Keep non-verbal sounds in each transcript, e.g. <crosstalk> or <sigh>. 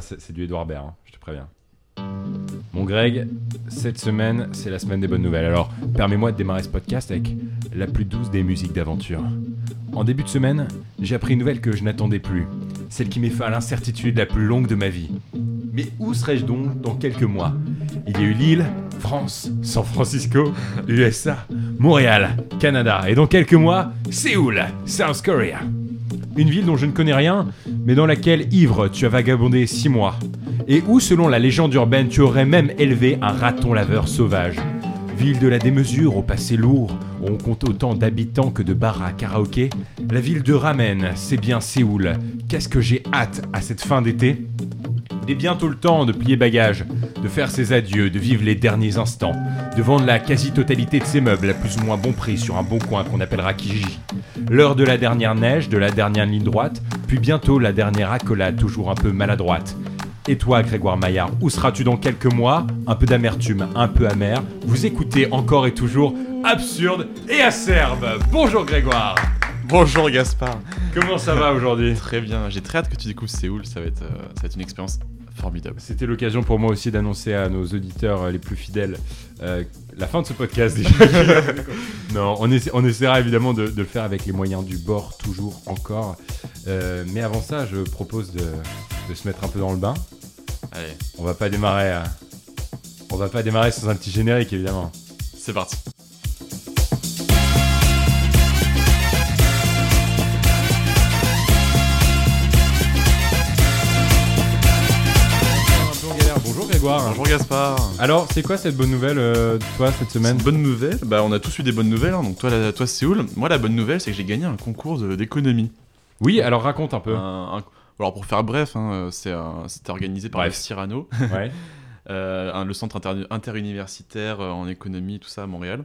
C'est du Edouard Baird, hein, je te préviens. Mon Greg, cette semaine, c'est la semaine des bonnes nouvelles. Alors, permets-moi de démarrer ce podcast avec la plus douce des musiques d'aventure. En début de semaine, j'ai appris une nouvelle que je n'attendais plus. Celle qui m'est fait à l'incertitude la plus longue de ma vie. Mais où serais-je donc dans quelques mois? Il y a eu Lille, France, San Francisco, USA, Montréal, Canada, et dans quelques mois, Séoul, South Korea. Une ville dont je ne connais rien, mais dans laquelle, ivre, tu as vagabondé six mois. Et où, selon la légende urbaine, tu aurais même élevé un raton laveur sauvage. Ville de la démesure au passé lourd, où on compte autant d'habitants que de bars à karaoké, la ville de Ramen, c'est bien Séoul. Qu'est-ce que j'ai hâte à cette fin d'été? Il est bientôt le temps de plier bagages, de faire ses adieux, de vivre les derniers instants, de vendre la quasi-totalité de ses meubles à plus ou moins bon prix sur un bon coin qu'on appellera Kijiji. L'heure de la dernière neige, de la dernière ligne droite, puis bientôt la dernière accolade toujours un peu maladroite. Et toi, Grégoire Maillard, où seras-tu dans quelques mois? Un peu d'amertume, un peu amer. Vous écoutez encore et toujours Absurde et Acerbe. Bonjour Grégoire. Bonjour Gaspard. Comment ça va aujourd'hui? Très bien, j'ai très hâte que tu découvres Séoul, ça va être, euh, ça va être une expérience formidable. C'était l'occasion pour moi aussi d'annoncer à nos auditeurs euh, les plus fidèles euh, la fin de ce podcast déjà. <laughs> non, on, essa- on essaiera évidemment de, de le faire avec les moyens du bord, toujours, encore. Euh, mais avant ça, je propose de, de se mettre un peu dans le bain. Allez, On va pas démarrer. euh, on va pas démarrer sans un petit générique évidemment. c'est parti. Bonjour Gaspard. Alors, c'est quoi cette bonne nouvelle, euh, toi, cette semaine Bonne nouvelle, bah on a tous eu des bonnes nouvelles, hein. donc toi, la- toi Séoul, moi la bonne nouvelle c'est que j'ai gagné un concours de- d'économie. Oui, alors raconte un peu. Un- un- Alors pour faire bref, hein, c'est un- c'était organisé par Bref. le Cyrano, <laughs> Ouais. euh, un- le centre inter- interuniversitaire euh, en économie, tout ça à Montréal.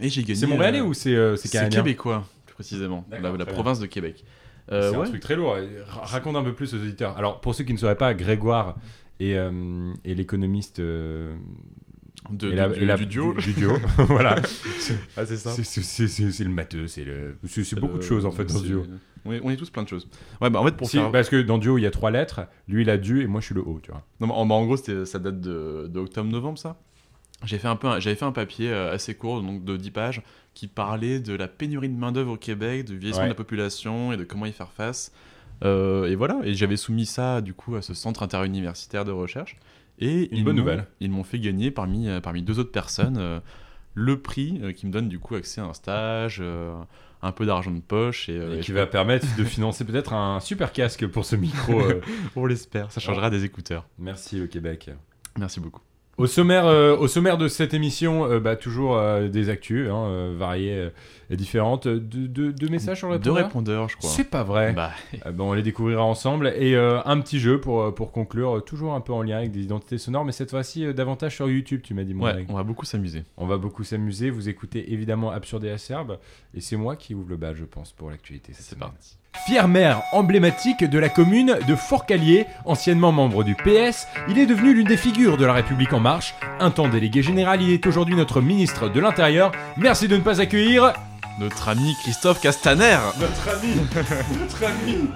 Et j'ai gagné. C'est montréalais euh, ou c'est euh, c'est C'est canadien québécois, plus précisément, D'accord, la, la très bien. province de Québec. Euh, c'est un ouais. truc très lourd. Ra- Raconte un peu plus aux auditeurs. Alors, pour ceux qui ne sauraient pas, Grégoire et, euh, et l'économiste. euh, De, et la- du, et la- du duo. Du, du duo. <laughs> voilà. <laughs> Ah, c'est ça. C'est- le matheux, c'est le- c'est- c'est beaucoup de choses en fait dans Euh, duo. On est, on est tous plein de choses. Ouais, bah en fait, pour Si, faire. Parce que dans duo, il y a trois lettres. Lui, il a du et moi, je suis le O, tu vois. Non, mais en, bah, en gros, ça date de, de octobre-novembre, ça. J'ai fait un peu, j'avais fait un papier euh, assez court, donc de 10 pages, qui parlait de la pénurie de main d'œuvre au Québec, du vieillissement Ouais. de la population et de comment y faire face. Euh, et voilà. Et j'avais soumis ça du coup à ce centre interuniversitaire de recherche. Et Une ils bonne m'ont- nouvelle. Ils m'ont fait gagner parmi euh, parmi deux autres personnes euh, le prix euh, qui me donne du coup accès à un stage, un peu d'argent de poche et, Et et qui va permettre de financer peut-être un super casque pour ce micro. <laughs> on l'espère. Ça changera des écouteurs. Merci, le Québec. Merci beaucoup. Au sommaire, euh, au sommaire de cette émission, euh, bah, toujours euh, des actus hein, variées et différentes. De, de- de messages sur le Deux répondeur répondeurs, je crois. C'est pas vrai. Bah, Euh, bon, on les découvrira ensemble. Et un petit jeu pour, pour conclure, toujours un peu en lien avec des identités sonores, mais cette fois-ci davantage sur YouTube, tu m'as dit, mon ouais, on va beaucoup s'amuser. On va beaucoup s'amuser. Vous écoutez évidemment Absurde et Acerbe. Et c'est moi qui ouvre le bal, je pense, pour l'actualité. C'est parti. Fier maire emblématique de la commune de Forcallier, anciennement membre du PS, il est devenu l'une des figures de la République en marche. Un temps délégué général, il est aujourd'hui notre ministre de l'Intérieur. Merci de ne pas accueillir Notre ami Christophe Castaner. notre ami, <laughs> notre ami.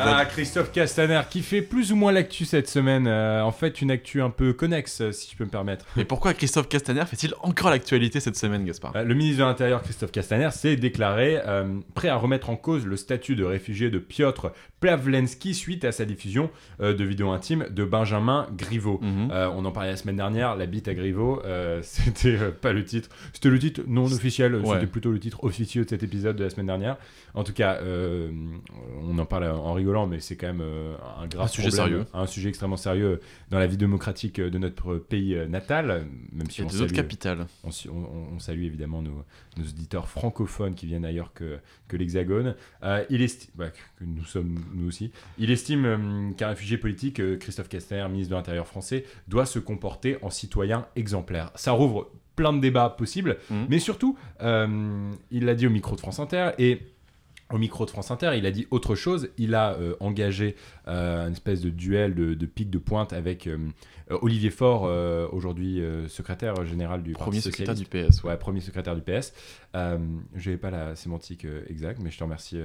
Ah, Christophe Castaner, qui fait plus ou moins l'actu cette semaine. Euh, en fait, une actu un peu connexe, euh, si je peux me permettre. Mais pourquoi Christophe Castaner fait-il encore l'actualité cette semaine, Gaspard? Euh, Le ministre de l'Intérieur, Christophe Castaner, s'est déclaré euh, prêt à remettre en cause le statut de réfugié de Piotr Plavlensky suite à sa diffusion de vidéos intimes de Benjamin Griveaux. Mhm. On en parlait la semaine dernière, la bite à Griveaux, <laughs> c'était pas le titre, c'était le titre non officiel, Ouais. c'était plutôt le titre officieux de cet épisode de la semaine dernière. En tout cas, on en parle en rigolant, mais c'est quand même euh, un grave Un sujet problème, sérieux. un sujet extrêmement sérieux dans la vie démocratique de notre pays euh, natal, même si y on des autres salue- capitales. on, salue évidemment nos, nos auditeurs francophones qui viennent ailleurs que, que l'Hexagone. Euh, il estime, bah, que nous sommes nous aussi, il estime euh, qu'un réfugié politique, euh, Christophe Castaner, ministre de l'Intérieur français, doit se comporter en citoyen exemplaire. Ça rouvre plein de débats possibles, Mhm. mais surtout, il l'a dit au micro de France Inter et au micro de France Inter, il a dit autre chose. Il a euh, engagé euh, une espèce de duel de, de pique de pointe avec euh, Olivier Faure, aujourd'hui secrétaire général du Premier Parti secrétaire du PS. Ouais, premier secrétaire du PS. Je n'avais pas la sémantique exacte, mais je te remercie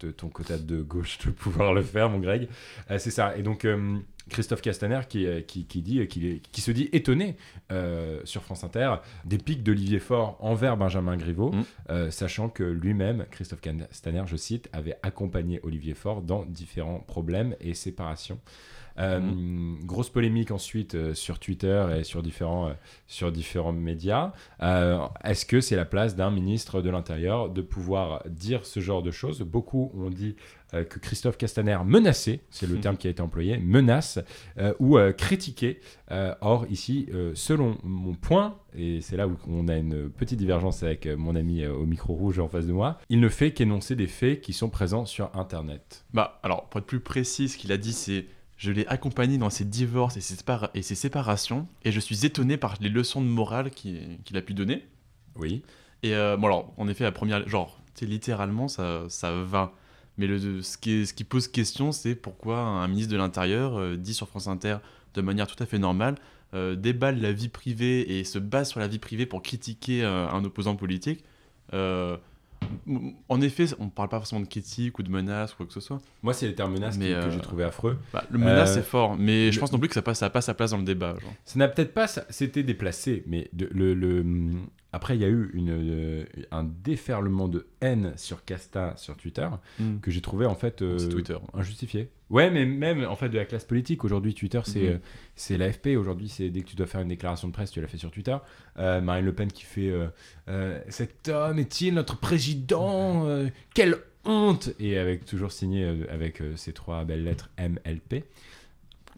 de ton quota de gauche de pouvoir le faire, mon Greg. Euh, c'est ça. Et donc, euh, Christophe Castaner qui, euh, qui, qui dit, qu'il est- qui se dit étonné euh, sur France Inter des pics d'Olivier Faure envers Benjamin Griveaux, Mm. sachant que lui-même, Christophe Castaner, je cite, avait accompagné Olivier Faure dans différents problèmes et séparations. Euh, Grosse polémique ensuite euh, sur Twitter et sur différents, euh, sur différents médias. Est-ce que c'est la place d'un ministre de l'Intérieur de pouvoir dire ce genre de choses? Beaucoup ont dit que Christophe Castaner menaçait, c'est le Mhm. terme qui a été employé, menace, euh, ou euh, critiquait. Euh, or, ici, selon mon point, et c'est là où on a une petite divergence avec mon ami au micro rouge en face de moi, il ne fait qu'énoncer des faits qui sont présents sur Internet. Bah, alors, pour être plus précis, ce qu'il a dit, c'est Je l'ai accompagné dans ses divorces et ses, sépara- et ses séparations, et je suis étonné par les leçons de morale qu'il a pu donner. Oui. Et euh, bon, alors, en effet, la première. Genre, littéralement, ça, ça va. Mais le, ce, qui est- ce qui pose question, c'est pourquoi un ministre de l'Intérieur euh, dit sur France Inter de manière tout à fait normale euh, déballe la vie privée et se base sur la vie privée pour critiquer un opposant politique. Euh, en effet, on ne parle pas forcément de critique ou de menace ou quoi que ce soit. Moi, c'est les termes menaces Mais, qui- que euh, j'ai trouvé affreux. Bah, le menace, Euh, c'est fort, mais je le- pense non plus que ça n'a pas, ça a pas sa place dans le débat. genre. Ça n'a peut-être pas, c'était déplacé, mais de- le, le- après il y a eu une, euh, un déferlement de haine sur Casta sur Twitter que j'ai trouvé en fait euh, C'est Twitter. injustifié. Ouais, mais même en fait de la classe politique aujourd'hui, Twitter c'est Mhm. euh, c'est l'AFP aujourd'hui, c'est dès que tu dois faire une déclaration de presse, tu l'as fait sur Twitter. Euh, Marine Le Pen qui fait euh, euh, cet homme est-il notre président Euh, Quelle honte Et avec toujours signé euh, avec euh, ces trois belles lettres MLP.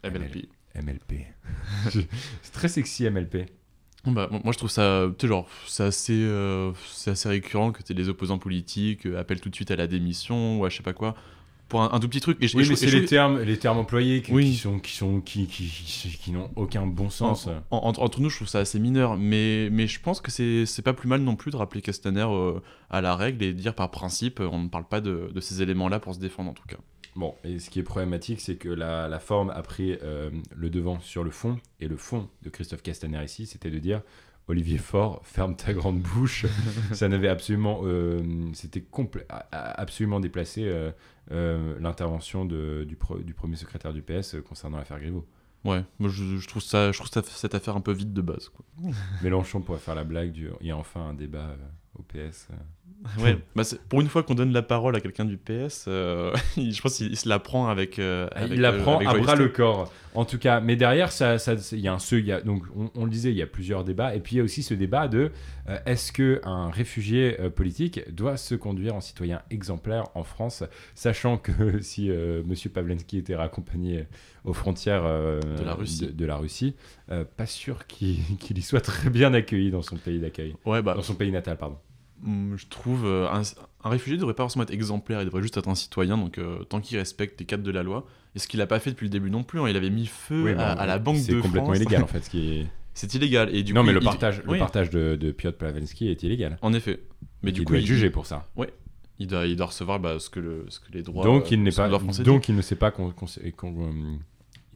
MLP. MLP. <laughs> c'est très sexy MLP. Bah, moi, je trouve ça, tu sais, genre, c'est assez, euh, c'est assez récurrent que les opposants politiques euh, appellent tout de suite à la démission ou à je sais pas quoi pour un, un tout petit truc. Et Oui, mais c'est je- les termes, les termes employés qui, Oui. qui sont, qui sont, qui, qui, qui, qui n'ont aucun bon sens. en- en- entre, entre nous, je trouve ça assez mineur, mais, mais je pense que c'est pas plus mal non plus de rappeler Castaner euh, à la règle et de dire par principe, on ne parle pas de, de ces éléments-là pour se défendre en tout cas. Bon, et ce qui est problématique, c'est que la, la forme a pris euh, le devant sur le fond, et le fond de Christophe Castaner ici, c'était de dire Olivier Faure, <laughs> ferme ta grande bouche. <laughs> Ça n'avait absolument, euh, c'était absolument déplacé euh, l'intervention du, premier secrétaire du PS concernant l'affaire Griveaux. Ouais, moi je, je trouve ça, je trouve ça, cette affaire un peu vide de base. Quoi. <laughs> Mélenchon pourrait faire la blague du il y a enfin un débat au PS. euh. Ouais, <laughs> bah pour une fois qu'on donne la parole à quelqu'un du PS, euh, <laughs> je pense qu'il il se la prend avec. euh, avec, il la euh, prend avec à bras le corps. En tout cas, mais derrière, ça, ça- y a un ce, il y a, donc on, on le disait, il y a plusieurs débats, et puis il y a aussi ce débat de euh, est-ce que un réfugié euh, politique doit se conduire en citoyen exemplaire en France, sachant que <laughs> si euh, Monsieur Pavlensky était raccompagné aux frontières euh, De la Russie. de, de la Russie, euh, pas sûr qu'il y soit très bien accueilli dans son pays d'accueil, Ouais, bah, dans son pays natal, pardon. Hum, je trouve. euh, un, un réfugié devrait pas forcément être exemplaire, il devrait juste être un citoyen, donc euh, tant qu'il respecte les cadres de la loi. Et ce qu'il a pas fait depuis le début non plus, hein, il avait mis feu Oui, à, bon, à la Banque de C'est complètement France. illégal en fait, ce qui est. <laughs> C'est illégal. Et du non, coup, mais le il- partage, oui, le partage de, de Piotr Pavlensky est illégal. En effet. Mais du il coup, doit il, être jugé pour ça. il doit, il doit recevoir bah, ce, que le, ce que les droits. donc euh, il n'est ce que pas donc il ne sait pas qu'on qu'on- qu'on- euh,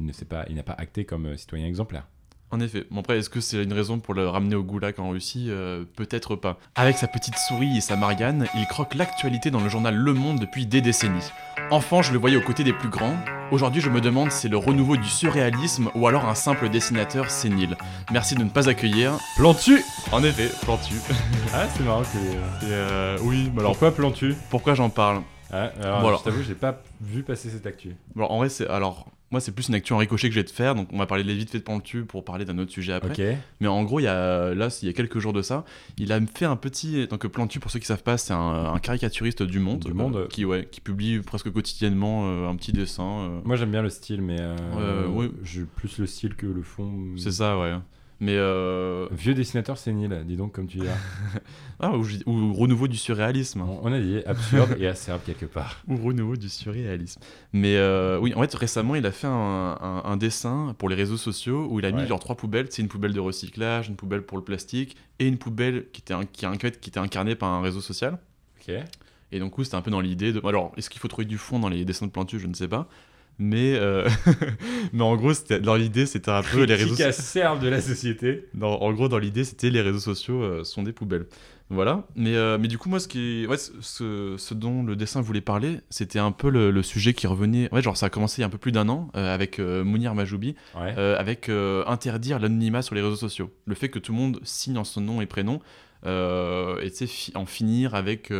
il ne sait pas il n'a pas acté comme euh, citoyen exemplaire. En effet. Bon, après, est-ce que c'est une raison pour le ramener au goulag en Russie? Euh, Peut-être pas. Avec sa petite souris et sa Marianne, il croque l'actualité dans le journal Le Monde depuis des décennies. Enfant, je le voyais aux côtés des plus grands. Aujourd'hui, je me demande si c'est le renouveau du surréalisme ou alors un simple dessinateur sénile. Merci de ne pas accueillir. Plantu En effet, Plantu. <laughs> Ah c'est marrant que Et, euh, oui, mais alors pourquoi Plantu? Pourquoi j'en parle? Ah, alors, Bon, alors. je t'avoue j'ai pas vu passer cette actu. Bon, en vrai, c'est alors moi c'est plus une actu en ricochet que je vais te faire, donc on va parler vite fait de Plantu pour parler d'un autre sujet après. Mais en gros, il y a là, il y a quelques jours de ça, il a fait un petit donc Plantu pour ceux qui savent pas, c'est un, un caricaturiste du Monde, Du Monde. euh, qui ouais, qui publie presque quotidiennement euh, un petit dessin. euh, Moi j'aime bien le style mais ouais. j'ai plus le style que le fond. c'est ça, ouais. Mais euh, Vieux dessinateur sénile, dis donc comme tu <laughs> dis. là. ah, ou, renouveau du surréalisme. on, on a dit absurde et acerbe quelque part. <laughs> Ou renouveau du surréalisme. Mais euh, oui, en fait, récemment, il a fait un, un- un dessin pour les réseaux sociaux où il a mis Ouais. genre trois poubelles. C'est une poubelle de recyclage, une poubelle pour le plastique et une poubelle qui était, un- qui, qui était incarnée par un réseau social. Ok. Et donc, c'était un peu dans l'idée de. Alors, est-ce qu'il faut trouver du fond dans les dessins de Plantu Je ne sais pas. Mais, euh, <laughs> mais en gros, dans l'idée, c'était un peu les réseaux Critique à serve de la société. dans- en gros, dans l'idée, c'était les réseaux sociaux euh, sont des poubelles. Voilà. Mais, euh, mais du coup, moi, ce, qui, ouais, ce- ce, dont le dessin voulait parler, c'était un peu le, le sujet qui revenait. Ouais, genre, ça a commencé il y a un peu plus d'un an avec Mounir Majoubi, Ouais. avec interdire l'anonymat sur les réseaux sociaux. Le fait que tout le monde signe en son nom et prénom, et fi- en finir avec,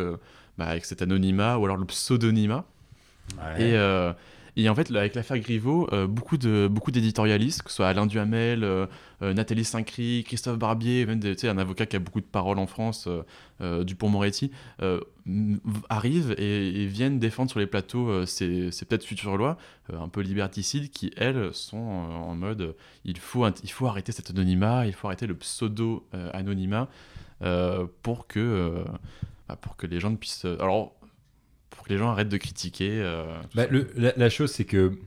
bah, avec cet anonymat ou alors le pseudonymat. Ouais. Et, et en fait, avec l'affaire Griveaux, euh, beaucoup de beaucoup d'éditorialistes, que ce soit Alain Duhamel, euh, euh, Nathalie Saint-Cry, Christophe Barbier, même un avocat qui a beaucoup de paroles en France, Dupont-Moretti, arrivent et, viennent défendre sur les plateaux ces, ces peut-être futures lois, un peu liberticides, qui, elles, sont en mode il, faut, il faut arrêter cet anonymat, il faut arrêter le pseudo-anonymat pour, que, bah, pour que les gens ne puissent... Alors, pour que les gens arrêtent de critiquer. euh, Bah, le- la, la chose, c'est que,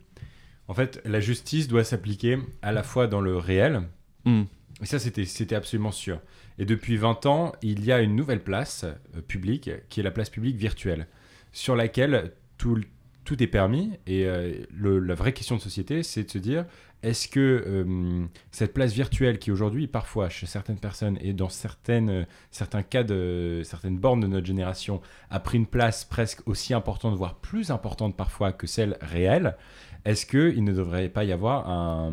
en fait, la justice doit s'appliquer à la fois dans le réel, Hmm. et ça, c'était c'était absolument sûr. Et depuis 20 ans, il y a une nouvelle place euh, publique, qui est la place publique virtuelle, sur laquelle tout, le- tout est permis. Et euh, le- la vraie question de société, c'est de se dire, est-ce que euh, cette place virtuelle qui aujourd'hui, parfois, chez certaines personnes et dans certaines, euh, certains cas de certaines bornes de notre génération, a pris une place presque aussi importante, voire plus importante parfois que celle réelle, est-ce qu'il ne devrait pas y avoir un,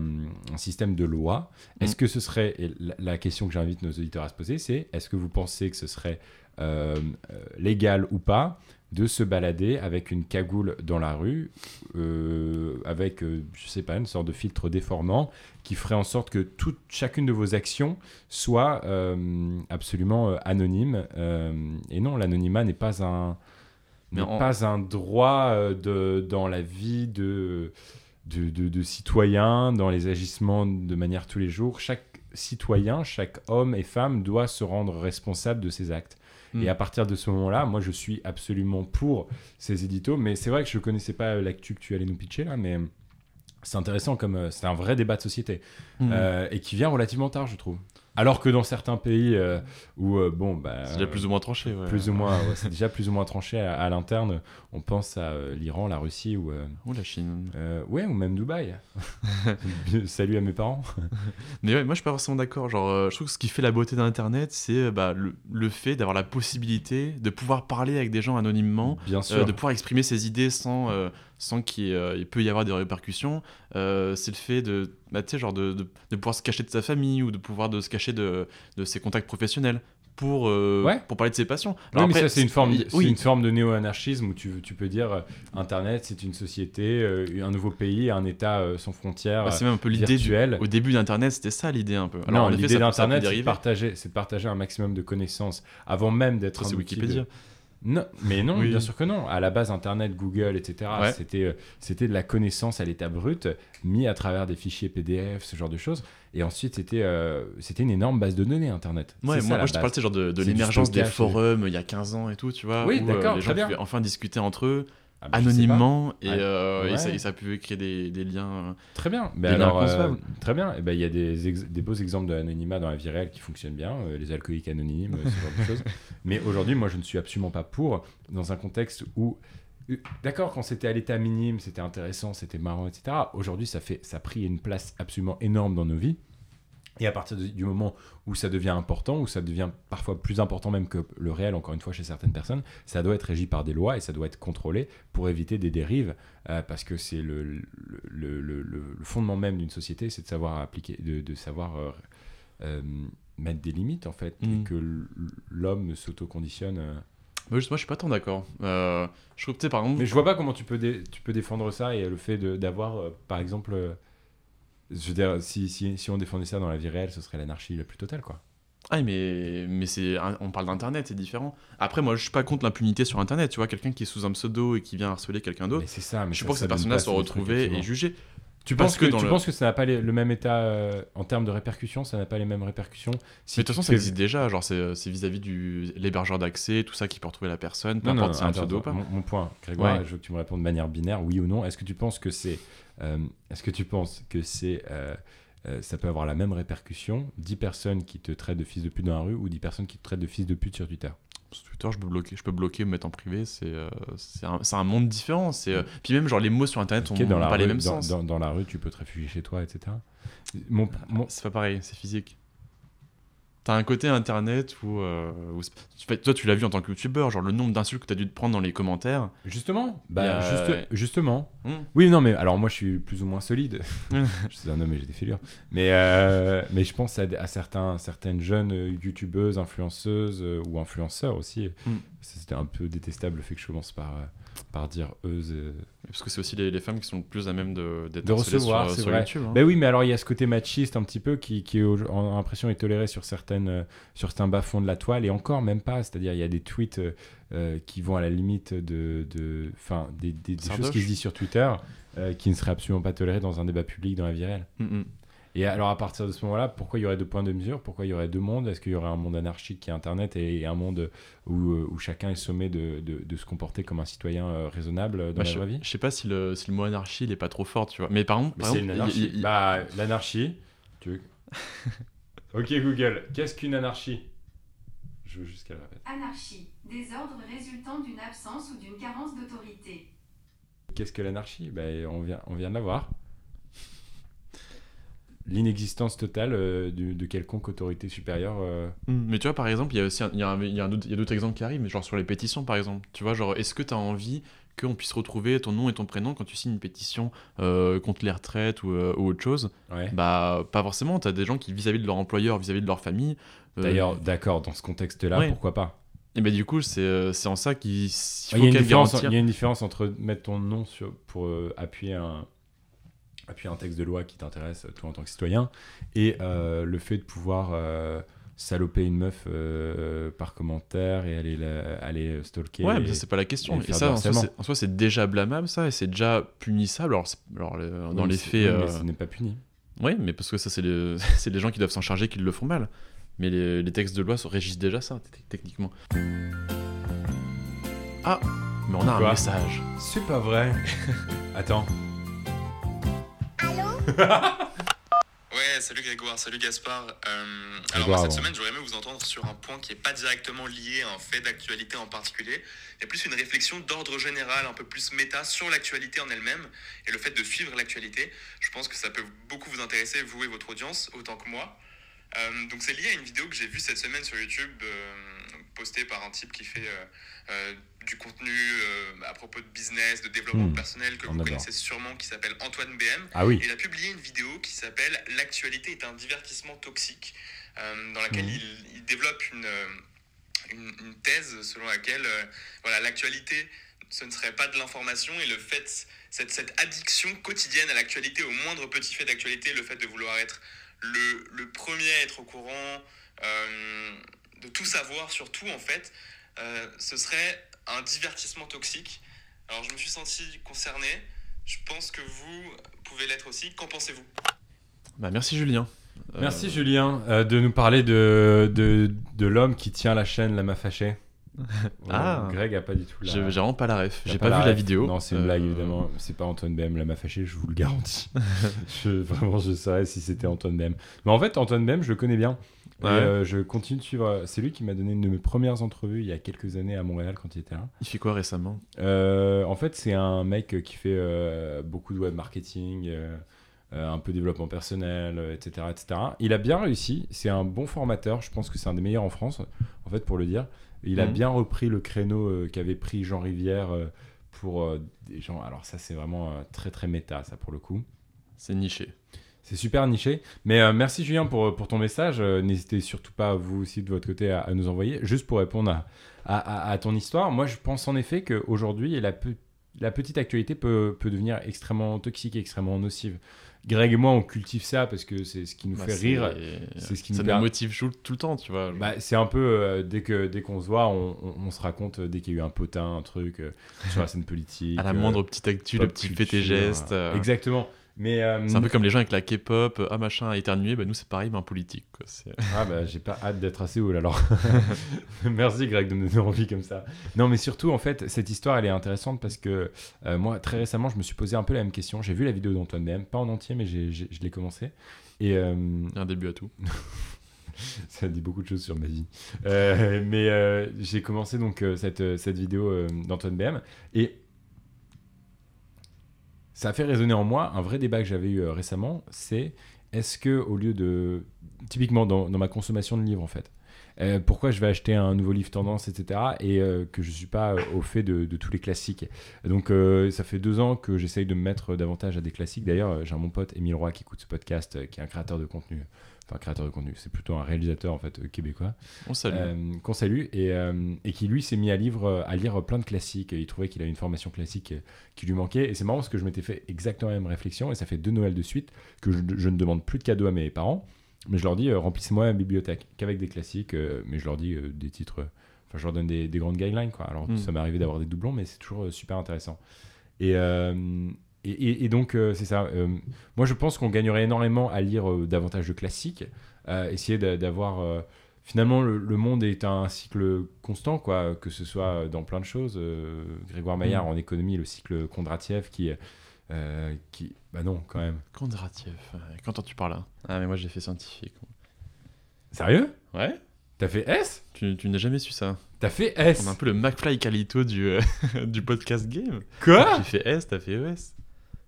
un système de loi? Est-ce que ce serait, et la, la question que j'invite nos auditeurs à se poser, c'est est-ce que vous pensez que ce serait euh, légal ou pas? De se balader avec une cagoule dans la rue, euh, avec, euh, je sais pas, une sorte de filtre déformant qui ferait en sorte que toute, chacune de vos actions soit euh, absolument euh, anonyme. et non, l'anonymat n'est pas un, n'est pas un droit de, dans la vie de, de, de, de citoyen, dans les agissements de manière tous les jours. Chaque citoyen, chaque homme et femme doit se rendre responsable de ses actes. Et à partir de ce moment-là, moi, je suis absolument pour ces éditos. Mais c'est vrai que je ne connaissais pas euh, l'actu que tu allais nous pitcher là, mais c'est intéressant comme euh, c'est un vrai débat de société Hmm. euh, et qui vient relativement tard, je trouve. Alors que dans certains pays euh, où, euh, bon, bah, C'est déjà plus ou moins tranché. Ouais. plus ou moins, ouais, c'est déjà plus ou moins tranché à, à l'interne. On pense à euh, l'Iran, la Russie ou, euh, Ou la Chine. euh, ouais, ou même Dubaï. <laughs> Salut à mes parents. Mais ouais, moi je suis pas forcément d'accord. Genre, euh, je trouve que ce qui fait la beauté d'Internet, c'est euh, bah, le, le fait d'avoir la possibilité de pouvoir parler avec des gens anonymement, Bien euh, sûr. de pouvoir exprimer ses idées sans, euh, sans qu'il euh, peut y avoir des répercussions. Euh, c'est le fait de, bah, genre de, de, de pouvoir se cacher de sa famille ou de pouvoir de se cacher de, de ses contacts professionnels pour, euh, Ouais. pour parler de ses passions. Oui, mais ça, c'est une forme, oui, une forme de néo-anarchisme où tu, tu peux dire euh, Internet, c'est une société, euh, un nouveau pays, un État sans frontières, bah, c'est même un peu l'idée au début d'Internet, c'était ça l'idée un peu. effet, l'idée d'Internet, c'est de, partager, c'est de partager un maximum de connaissances avant même d'être un de- Wikipédia. Non, mais non, Oui. bien sûr que non. À la base, Internet, Google, etc., Ouais. c'était, euh, c'était de la connaissance à l'état brut, mis à travers des fichiers PDF, ce genre de choses. Et ensuite, c'était, euh, c'était une énorme base de données, Internet. Ouais, C'est ça, moi, moi je te parle genre de, l'émergence des forums il y a 15 ans et tout, tu vois. Oui, où, euh, d'accord, les très bien. pouvaient enfin discuter entre eux, Ah anonymement, et, Ouais. euh, et Ouais. ça, et ça pouvait créer des, des liens. euh. Très bien. Des liens alors, euh, très bien. Eh ben, Il y a des, ex- des beaux exemples d'anonymat dans la vie réelle qui fonctionnent bien, euh, les alcooliques anonymes, ce genre de choses. <laughs> Mais aujourd'hui, moi, je ne suis absolument pas pour, dans un contexte où, d'accord, quand c'était à l'état minime, c'était intéressant, c'était marrant, etc. Aujourd'hui, ça, fait, ça a pris une place absolument énorme dans nos vies. Et à partir du moment où ça devient important, où ça devient parfois plus important même que le réel, encore une fois, chez certaines personnes, ça doit être régi par des lois et ça doit être contrôlé pour éviter des dérives, euh, parce que c'est le, le, le- le- le- le fondement même d'une société, c'est de savoir appliquer, de, de savoir euh, euh, mettre des limites, en fait, et Mm. que l'homme s'auto-conditionne. Moi, je, suis pas tant d'accord. Je trouve que, par exemple, Mais je vois pas comment tu peux, tu peux défendre ça et le fait d'avoir, par exemple, je veux dire, si, si, si on défendait ça dans la vie réelle, ce serait l'anarchie la plus totale, quoi. Ah, mais, mais c'est, on parle d'Internet, c'est différent. Après, moi, je suis pas contre l'impunité sur Internet. Tu vois, quelqu'un qui est sous un pseudo et qui vient harceler quelqu'un d'autre. Mais c'est ça. Mais Je pense que ça ces donne personnes-là place sont à des trucs, retrouvées et effectivement. Tu Parce penses que, que dans tu le- penses que ça n'a pas les- le même état euh, en termes de répercussions Ça n'a pas les mêmes répercussions si mais de toute façon, ça existe déjà. Genre, c'est, c'est vis-à-vis de l'hébergeur d'accès, tout ça qui peut retrouver la personne, peu Non, non, importe si c'est un pseudo ou pas. Mon, mon point, Grégoire, Ouais. je veux que tu me répondes de manière binaire, oui ou non. Est-ce que tu penses que c'est, euh, est-ce que tu penses que c'est, euh, euh, ça peut avoir la même répercussion 10 personnes qui te traitent de fils de pute dans la rue ou 10 personnes qui te traitent de fils de pute sur Twitter? Sur Twitter, je peux bloquer, je peux bloquer, me mettre en privé. C'est euh, un, monde différent. C'est euh, puis même genre les mots sur internet ont Ok, dans la pas rue, les mêmes dans, sens. dans- dans la rue, tu peux te réfugier chez toi, etc. Mon, mon- C'est pas pareil, c'est physique. T'as un côté internet où, euh, où toi tu l'as vu en tant que youtubeur, genre le nombre d'insultes que t'as dû te prendre dans les commentaires. Justement, bah, juste- justement. Hmm. Oui, non, mais alors moi je suis plus ou moins solide. <laughs> je suis un homme et j'ai des fêlures. Mais, euh, mais je pense à, à certains, certaines jeunes euh, youtubeuses, influenceuses ou influenceurs aussi. Hmm. C'était un peu détestable le fait que je commence par, par dire euh. Parce que c'est aussi les, les femmes qui sont le plus à même de, d'être De recevoir, sur, vrai. YouTube. hein. Ben oui, mais alors il y a ce côté machiste un petit peu qui, qui en impression est toléré sur certaines euh, sur certains bas-fonds de la toile et encore même pas. C'est-à-dire il y a des tweets euh, euh, qui vont à la limite de, de, enfin des, des- des choses qui se disent sur Twitter euh, qui ne seraient absolument pas tolérées dans un débat public dans la vie réelle. Mm, mm. Et alors à partir de ce moment-là, pourquoi il y aurait deux points de mesure? Pourquoi il y aurait deux mondes? Est-ce qu'il y aurait un monde anarchique qui est Internet et un monde où, euh, où chacun est sommé de, de, de se comporter comme un citoyen euh, raisonnable dans Bah, la je, vraie vie? je sais pas si le, si le mot anarchie il est pas trop fort, tu vois. Mais par exemple, Mais par c'est exemple, une il- anarchie. il- il- Bah, l'anarchie. Tu veux... <laughs> ok, Google, qu'est-ce qu'une anarchie? Je veux juste qu'elle répète. Anarchie. Désordre résultant d'une absence ou d'une carence d'autorité. Qu'est-ce que l'anarchie? Bah, on, vient, on vient de la voir. L'inexistence totale euh, de, de quelconque autorité supérieure. euh, Mm, Mais tu vois, par exemple, il y a aussi un- il y a, un- il y a un autre- il y a d'autres exemples qui arrivent, mais genre sur les pétitions, par exemple. Tu vois, genre, est-ce que tu as envie qu'on puisse retrouver ton nom et ton prénom quand tu signes une pétition euh, contre les retraites ou, ou autre chose? Ouais. Bah, pas forcément. Tu as des gens qui, vis-à-vis de leur employeur, vis-à-vis de leur famille. D'ailleurs, d'accord, dans ce contexte-là, Ouais. pourquoi pas? Et ben du coup, c'est c'est en ça qu'il faut y, a une qu'elle différence, garantir. il y a une différence entre mettre ton nom sur, pour appuyer, un, appuyer un texte de loi qui t'intéresse, toi en tant que citoyen, et euh, le fait de pouvoir euh, saloper une meuf euh, par commentaire et aller, la- aller stalker. Ouais, mais ça, c'est pas la question. et ça, en soi, c'est- déjà blâmable, ça, et c'est déjà punissable. Alors, alors, le- Oui, dans les faits. oui, euh, mais ce n'est pas puni. Oui, mais parce que ça, c'est les... <laughs> c'est les gens qui doivent s'en charger qui le font mal. Mais les, les textes de loi se- régissent déjà ça, techniquement. Ah, mais on a Quoi un message. C'est pas vrai. Attends. <laughs> Ouais, salut Grégoire, salut Gaspard. Euh, alors moi, cette semaine, j'aurais aimé vous entendre sur un point qui n'est pas directement lié à un fait d'actualité en particulier, mais plus une réflexion d'ordre général, un peu plus méta sur l'actualité en elle-même et le fait de suivre l'actualité. Je pense que ça peut beaucoup vous intéresser, vous et votre audience, autant que moi. Euh, donc c'est lié à une vidéo que j'ai vue cette semaine sur YouTube, euh, postée par un type qui fait euh, euh, du contenu euh, à propos de business, de développement Hmm, personnel, que on vous adore. connaissez sûrement, qui s'appelle Antoine BM. Ah oui. Il a publié une vidéo qui s'appelle L'actualité est un divertissement toxique, dans laquelle Mhm. il, il développe une, une, une thèse selon laquelle voilà, l'actualité, ce ne serait pas de l'information et le fait, cette, cette addiction quotidienne à l'actualité, au moindre petit fait d'actualité, le fait de vouloir être le, le premier à être au courant, euh, de tout savoir sur tout en fait, euh, ce serait un divertissement toxique. Alors je me suis senti concerné. Je pense que vous pouvez l'être aussi. Qu'en pensez-vous? Bah, merci Julien. Euh, Merci Julien euh, de nous parler de, de, de l'homme qui tient la chaîne La Main Fâchée. <laughs> Ah. Greg a pas du tout la... J'ai j'ai vraiment pas la ref. J'ai pas, vu la ref. vidéo. Non, c'est une Euh, blague évidemment. C'est pas Antoine BM, la m'a fâché, je vous le garantis. <laughs> je, vraiment, je saurais si c'était Antoine BM. Mais en fait, Antoine BM, je le connais bien. Ouais. euh, je continue de suivre. C'est lui qui m'a donné une de mes premières entrevues il y a quelques années à Montréal quand il était là. Il fait quoi récemment? Euh, en fait, c'est un mec qui fait euh, beaucoup de web marketing, euh, euh, un peu développement personnel, euh, etc., etc. Il a bien réussi. C'est un bon formateur. Je pense que c'est un des meilleurs en France, en fait, pour le dire. Il a Mhm. bien repris le créneau euh, qu'avait pris Jean Rivière euh, pour euh, des gens. Alors ça, c'est vraiment euh, très très méta, ça pour le coup. C'est niché. C'est super niché. Mais euh, merci Julien pour, pour ton message. Euh, N'hésitez surtout pas, vous aussi de votre côté, à, à nous envoyer. Juste pour répondre à, à, ton histoire, moi je pense en effet qu'aujourd'hui, la, pe- la petite actualité peut, peut devenir extrêmement toxique et extrêmement nocive. Greg et moi, on cultive ça parce que c'est ce qui nous Bah, fait rire. c'est ce qui ça nous motive tout, le temps, tu vois. Bah, c'est un peu euh, dès que dès qu'on se voit, on, on- on se raconte euh, dès qu'il y a eu un potin, un truc euh, sur la scène politique. à la euh, moindre petite actu, le petit fait tes gestes. euh, euh, Exactement. Mais euh, C'est un peu comme les gens avec la K-pop, euh, ah machin, a éternué, bah nous c'est pareil, mais en politique. Quoi. <laughs> Ah bah j'ai pas hâte d'être à Séoul alors. <laughs> Merci Greg de me donner envie comme ça. Non mais surtout en fait cette histoire elle est intéressante parce que euh, moi très récemment je me suis posé un peu la même question. J'ai vu la vidéo d'Antoine BM, pas en entier mais j'ai- je l'ai commencé. Et, euh, un début à tout. <laughs> Ça dit beaucoup de choses sur ma vie. Mais j'ai commencé donc cette, cette vidéo d'Antoine BM et ça fait résonner en moi un vrai débat que j'avais eu euh, récemment. C'est est-ce que au lieu de typiquement dans, ma consommation de livres en fait, euh, pourquoi je vais acheter un nouveau livre tendance, etc. et euh, que je suis pas au fait de, tous les classiques. Donc ça fait deux ans que j'essaye de me mettre davantage à des classiques. D'ailleurs, j'ai mon pote Émile Roy qui écoute ce podcast, qui est un créateur de contenu. Enfin, créateur de contenu, c'est plutôt un réalisateur en fait euh, québécois. On salue. Euh, qu'on salue et, euh, et qui lui s'est mis à, livre, à lire plein de classiques. Il trouvait qu'il avait une formation classique qui lui manquait. Et c'est marrant parce que je m'étais fait exactement la même réflexion et ça fait deux Noëls de suite que je, je ne demande plus de cadeaux à mes parents. Mais je leur dis, euh, remplissez-moi la bibliothèque qu'avec des classiques. mais je leur dis des titres. Enfin, je leur donne des, des grandes guidelines. Quoi. Alors, Mm. ça m'est arrivé d'avoir des doublons, mais c'est toujours super intéressant. Et, euh, et, et- et donc, euh, c'est ça. euh, moi, je pense qu'on gagnerait énormément à lire euh, davantage de classiques. euh, essayer d'a- d'avoir. finalement, le, le monde est un cycle constant, quoi, que ce soit dans plein de choses. euh, Grégoire Maillard Mm. en économie, le cycle Kondratiev qui. euh, qui bah non, quand même. Kondratiev. Quand tu parles là Ah, mais moi j'ai fait scientifique. Sérieux? Ouais T'as fait S? Tu, tu n'as jamais su ça T'as fait S On a un peu le McFly Calito du, euh, <laughs> du podcast game. Quoi? J'ai fait S, t'as fait ES.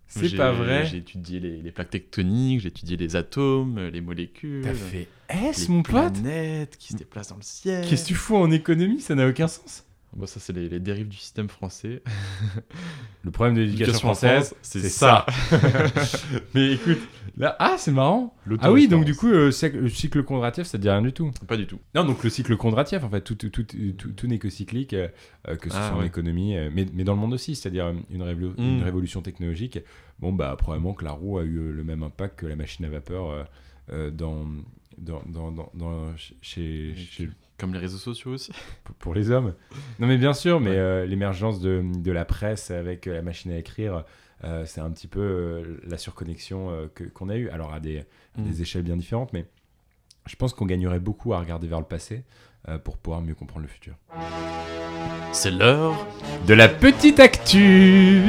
C'est pas vrai J'ai étudié les, les plaques tectoniques, j'ai étudié les atomes, euh, les molécules. T'as fait les S, mon pote? planètes qui se déplacent dans le ciel. Qu'est-ce que tu fous en économie? Ça n'a aucun sens. Bon, ça, c'est les, les dérives du système français. <laughs> Le problème de l'éducation française, c'est ça. <laughs> Mais écoute, là, ah, c'est marrant. Ah oui, donc du coup, euh, c'est- le cycle Kondratiev, ça te dit rien du tout. Pas du tout. Non, donc le cycle Kondratiev, en fait, tout, tout, tout, tout, tout n'est que cyclique, euh, euh, que ce Ah, soit en économie, euh, mais, mais dans le monde aussi, c'est-à-dire euh, une, révolu- Mm. une révolution technologique. Bon, bah, probablement que la roue a eu euh, le même impact que la machine à vapeur euh, euh, dans, dans, dans, dans, dans- chez, chez, Comme les réseaux sociaux aussi. <laughs> pour- les hommes. Non, mais bien sûr, mais Ouais. euh, l'émergence de, de la presse avec euh, la machine à écrire, euh, c'est un petit peu euh, la surconnexion qu'on a eue. Alors, à des, à Mm. échelles bien différentes, mais je pense qu'on gagnerait beaucoup à regarder vers le passé pour pouvoir mieux comprendre le futur. C'est l'heure. De la petite actu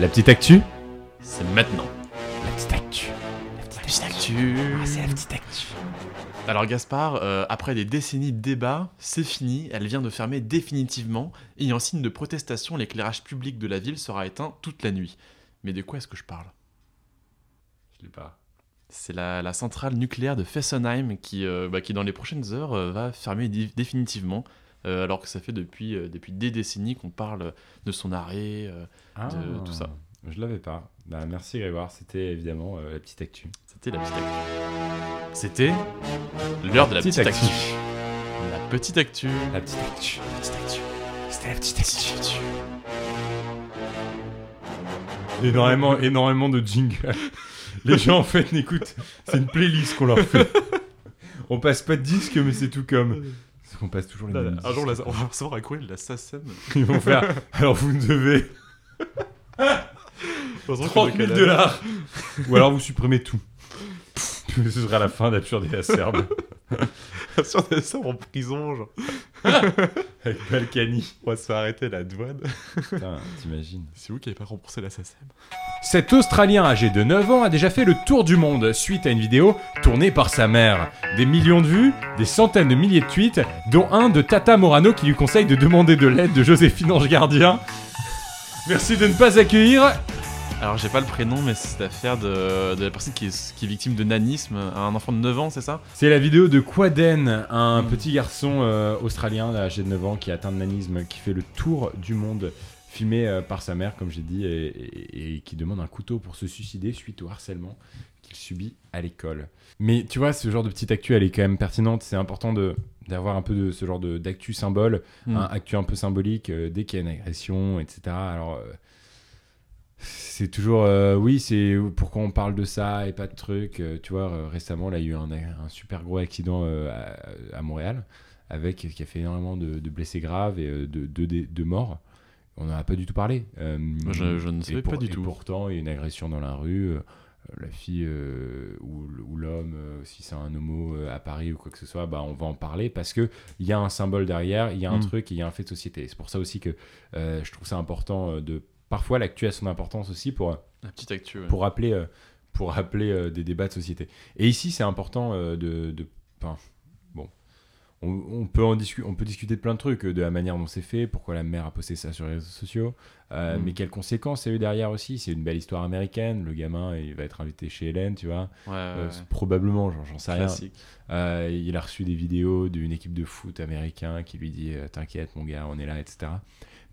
La petite actu C'est maintenant. La petite actu. La petite actu. petite actu. Alors Gaspard, euh, après des décennies de débats, c'est fini, elle vient de fermer définitivement, et en signe de protestation, l'éclairage public de la ville sera éteint toute la nuit. Mais de quoi est-ce que je parle? Je l'ai pas. C'est la, la centrale nucléaire de Fessenheim qui, euh, bah, qui dans les prochaines heures, euh, va fermer dé- définitivement, alors que ça fait depuis, depuis des décennies qu'on parle de son arrêt. De tout ça. Ah, Je l'avais pas. Bah, merci Grégoire, c'était évidemment euh, la petite actu. C'était la petite actu. C'était l'heure de la petite, actu. La petite actu. La petite actu. La petite actu. C'était la petite actu. Énormément, énormément de jingles. <laughs> Les gens en fait n'écoutent. C'est une playlist qu'on leur fait. On passe pas de disques, mais c'est tout comme. C'est qu'on passe toujours les mêmes Un jour, on va recevoir un courrier de la SACEM. Ils vont faire. <laughs> Alors vous devez <laughs> 30 000 dollars. Ou alors vous supprimez tout. Ce sera la fin d'Absurde et Acerbe. Sur des sommes en prison, genre. <laughs> Avec Balkany. On va se faire arrêter à la douane. Putain, t'imagines. C'est vous qui n'avez pas remboursé la SACEM. Cet Australien âgé de 9 ans a déjà fait le tour du monde suite à une vidéo tournée par sa mère. Des millions de vues, des centaines de milliers de tweets, dont un de Tata Morano qui lui conseille de demander de l'aide de Joséphine Ange Gardien. Merci de ne pas accueillir. Alors, j'ai pas le prénom, mais c'est l'affaire de, de la personne qui est, qui est victime de nanisme, un enfant de 9 ans, c'est ça? C'est la vidéo de Quaden, un Mm. petit garçon euh, australien âgé de 9 ans qui est atteint de nanisme, qui fait le tour du monde, filmé euh, par sa mère, comme j'ai dit, et, et- et qui demande un couteau pour se suicider suite au harcèlement qu'il subit à l'école. Mais tu vois, ce genre de petite actu, elle est quand même pertinente. C'est important de d'avoir un peu de ce genre de- d'actu symbole, Mm. un actu un peu symbolique, euh, dès qu'il y a une agression, etc. Alors, c'est toujours, euh, oui, c'est pourquoi on parle de ça et pas de trucs. euh, tu vois, euh, récemment, là, il y a eu un, un super gros accident à, à Montréal, avec qui a fait énormément de, de blessés graves et de, de, de- de morts. On n'en a pas du tout parlé. Je- je ne savais pour- pas du et tout. pourtant, il y a une agression dans la rue. la fille ou, ou l'homme, si c'est un homo à Paris ou quoi que ce soit, bah, on va en parler parce que il y a un symbole derrière, il y a un Mm. truc, il y a un fait de société. C'est pour ça aussi que je trouve ça important de. Parfois, l'actu a son importance aussi pour, La petite actu, ouais. pour rappeler, euh, pour rappeler euh, des débats de société. Et ici, c'est important euh, de, bon, on, on peut en discuter, on peut discuter de plein de trucs, euh, de la manière dont c'est fait, pourquoi la mère a posté ça sur les réseaux sociaux, euh, Mm. mais quelles conséquences il y a eu derrière aussi. C'est une belle histoire américaine. Le gamin, il va être invité chez Hélène, tu vois. Ouais, Euh, probablement, j'en sais rien. Euh, il a reçu des vidéos d'une équipe de foot américain qui lui dit euh, T'inquiète, mon gars, on est là, etc.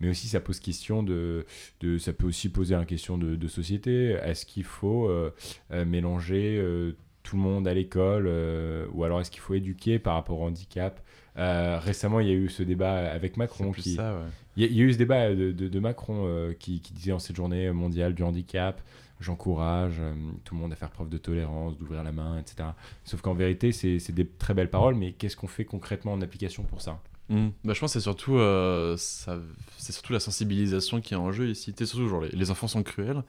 Mais aussi, ça pose question de. de ça peut aussi poser une question de, de société. Est-ce qu'il faut euh, euh, mélanger euh, tout le monde à l'école euh, Ou alors est-ce qu'il faut éduquer par rapport au handicap? Euh, Récemment, il y a eu ce débat avec Macron qui, ça, ouais. il y, a- il y a eu ce débat de, de- de Macron euh, qui, qui disait en cette journée mondiale du handicap, j'encourage tout le monde à faire preuve de tolérance, d'ouvrir la main, etc. Sauf qu'en vérité, c'est des très belles paroles, mais qu'est-ce qu'on fait concrètement en application pour ça? Mm. Bah, je pense que c'est surtout, euh, ça- c'est surtout la sensibilisation qui est en jeu ici. Sais, surtout, genre, les, les enfants sont cruels.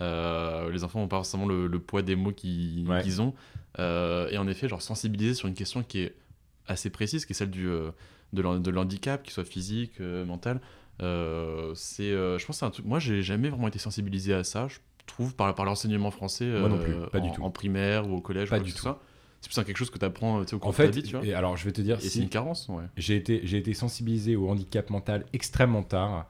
Euh, les enfants n'ont pas forcément le, le poids des mots qu'ils Ouais. ont. Euh, et en effet, genre, sensibiliser sur une question qui est assez précise, qui est celle du, de, l'han- de l'handicap, qu'il soit physique, mental. C'est, je pense c'est un truc. Moi, j'ai jamais vraiment été sensibilisé à ça, je trouve, par, par l'enseignement français Moi non plus, pas du en, tout. en primaire ou au collège. Pas ou du tout. soit. C'est plus un quelque chose que tu apprends au cours En de ta vie, tu vois. et alors je vais te dire, Et c'est si une carence, ouais. j'ai été, j'ai été sensibilisé au handicap mental extrêmement tard.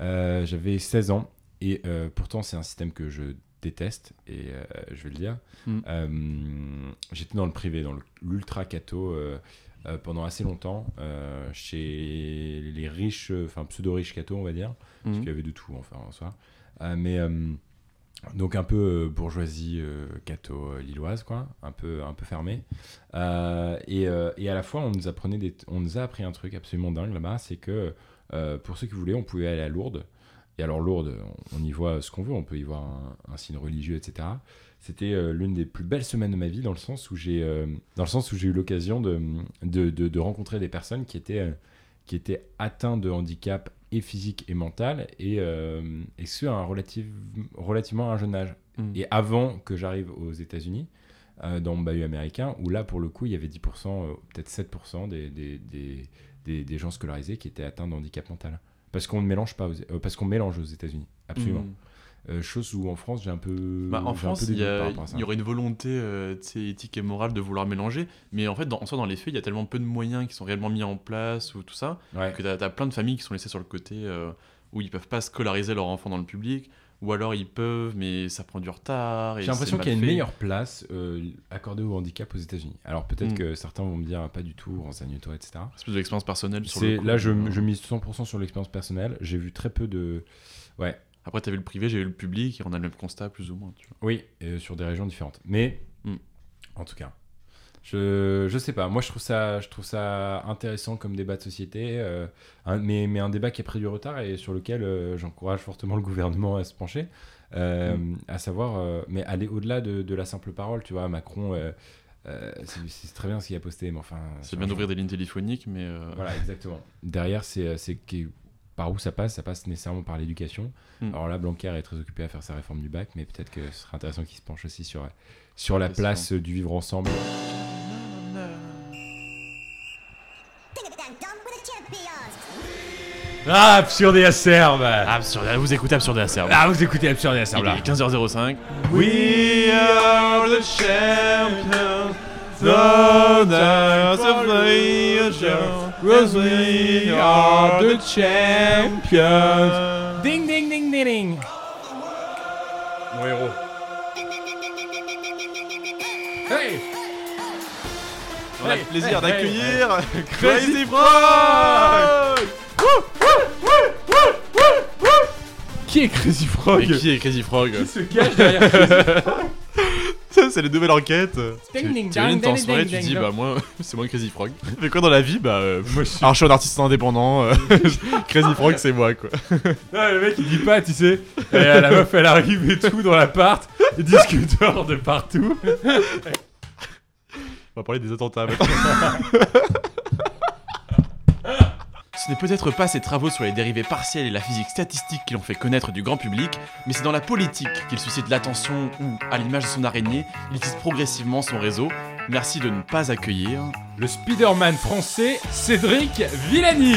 Euh, J'avais 16 ans, et euh, pourtant c'est un système que je déteste, et euh, je vais le dire. Mm. Euh, J'étais dans le privé, dans l'ultra euh, euh, pendant assez longtemps, euh, chez les riches, euh, enfin pseudo-riches catho, on va dire, parce Mhm. qu'il y avait de tout, enfin en soi. Euh, mais euh, donc un peu euh, bourgeoisie euh, catho euh, lilloise, quoi, un peu, un peu fermé. Euh, et, et à la fois, on nous, apprenait des, on nous a appris un truc absolument dingue là-bas, c'est que pour ceux qui voulaient, on pouvait aller à Lourdes. Et alors Lourdes, on, y voit ce qu'on veut, on peut y voir un, signe religieux, etc. C'était l'une des plus belles semaines de ma vie dans le sens où j'ai, dans le sens où j'ai eu l'occasion de, de, de- de rencontrer des personnes qui étaient, qui étaient atteintes de handicap et physique et mental et, euh, et ce à un relative, relativement un jeune âge. Mm. Et avant que j'arrive aux États-Unis, euh, dans mon bahut américain, où là, pour le coup, il y avait 10%, euh, peut-être 7% des, des, des, des, des gens scolarisés qui étaient atteints de handicap mental. Parce qu'on ne mélange pas, aux- parce qu'on mélange aux États-Unis, absolument. Mm. Euh, chose où en France, j'ai un peu. Bah, en France, il y, aurait une volonté euh, éthique et morale de vouloir mélanger, mais en fait, dans, en soi, dans les faits, il y a tellement peu de moyens qui sont réellement mis en place ou tout ça, Ouais. que tu as, plein de familles qui sont laissées sur le côté euh, où ils peuvent pas scolariser leur enfant dans le public, ou alors ils peuvent, mais ça prend du retard. et J'ai l'impression qu'il y a une fait. meilleure place euh, accordée au handicap aux États-Unis. Alors peut-être Mm. que certains vont me dire pas du tout, renseigne-toi, etc. C'est plus de l'expérience personnelle sur le coup. là je, je mise 100% sur l'expérience personnelle. J'ai vu très peu de ouais Après, tu vu le privé, j'ai eu le public, et on a le même constat, plus ou moins. Tu vois. oui sur des régions différentes. Mais Mm. en tout cas, je je sais pas. Moi je trouve ça je trouve ça intéressant comme débat de société, euh, un- mais mais un débat qui a pris du retard et sur lequel euh, j'encourage fortement le gouvernement à se pencher, euh, Mm. à savoir mais aller au-delà de, de la simple parole. Tu vois Macron. euh, c'est très bien ce qu'il a posté, mais enfin. C'est bien d'ouvrir des lignes téléphoniques, mais. euh, Voilà, exactement. Derrière, c'est par où ça passe Ça passe nécessairement par l'éducation. Mm. Alors là, Blanquer est très occupé à faire sa réforme du bac, mais peut-être que ce serait intéressant qu'il se penche aussi sur, sur la place du vivre ensemble. Ah, absurde et acerbe Absurde, vous écoutez Absurde et Acerbe. Ah, vous écoutez absurde et Il acerbe est 15h05. We are the champions, the the we are the champions. Ding, ding, ding, ding, ding. Mon héros. Hey. On a le plaisir hey, d'accueillir Crazy Crazy Frog. Qui est Crazy Frog? Mais qui est Crazy Frog? Qui se cache derrière Crazy Frog? C'est la nouvelle enquête. Ding, Tu- ding, ding, ding, soirée, ding, tu dis, ding, bah moi, <laughs> c'est moi Crazy Frog. <laughs> Mais quoi dans la vie Bah, euh, Moi, je suis- alors je suis un artiste indépendant, euh, <laughs> Crazy Frog c'est moi quoi. Non, le mec il dit pas, tu sais. Et euh, la meuf elle arrive et tout dans l'appart, des discuteurs de partout. On va parler des attentats maintenant. Ce n'est peut-être pas ses travaux sur les dérivés partiels et la physique statistique qui l'ont fait connaître du grand public, mais c'est dans la politique qu'il suscite l'attention ou, à l'image de son araignée, il tisse progressivement son réseau. Merci de ne pas accueillir. Le Spider-Man français, Cédric Villani.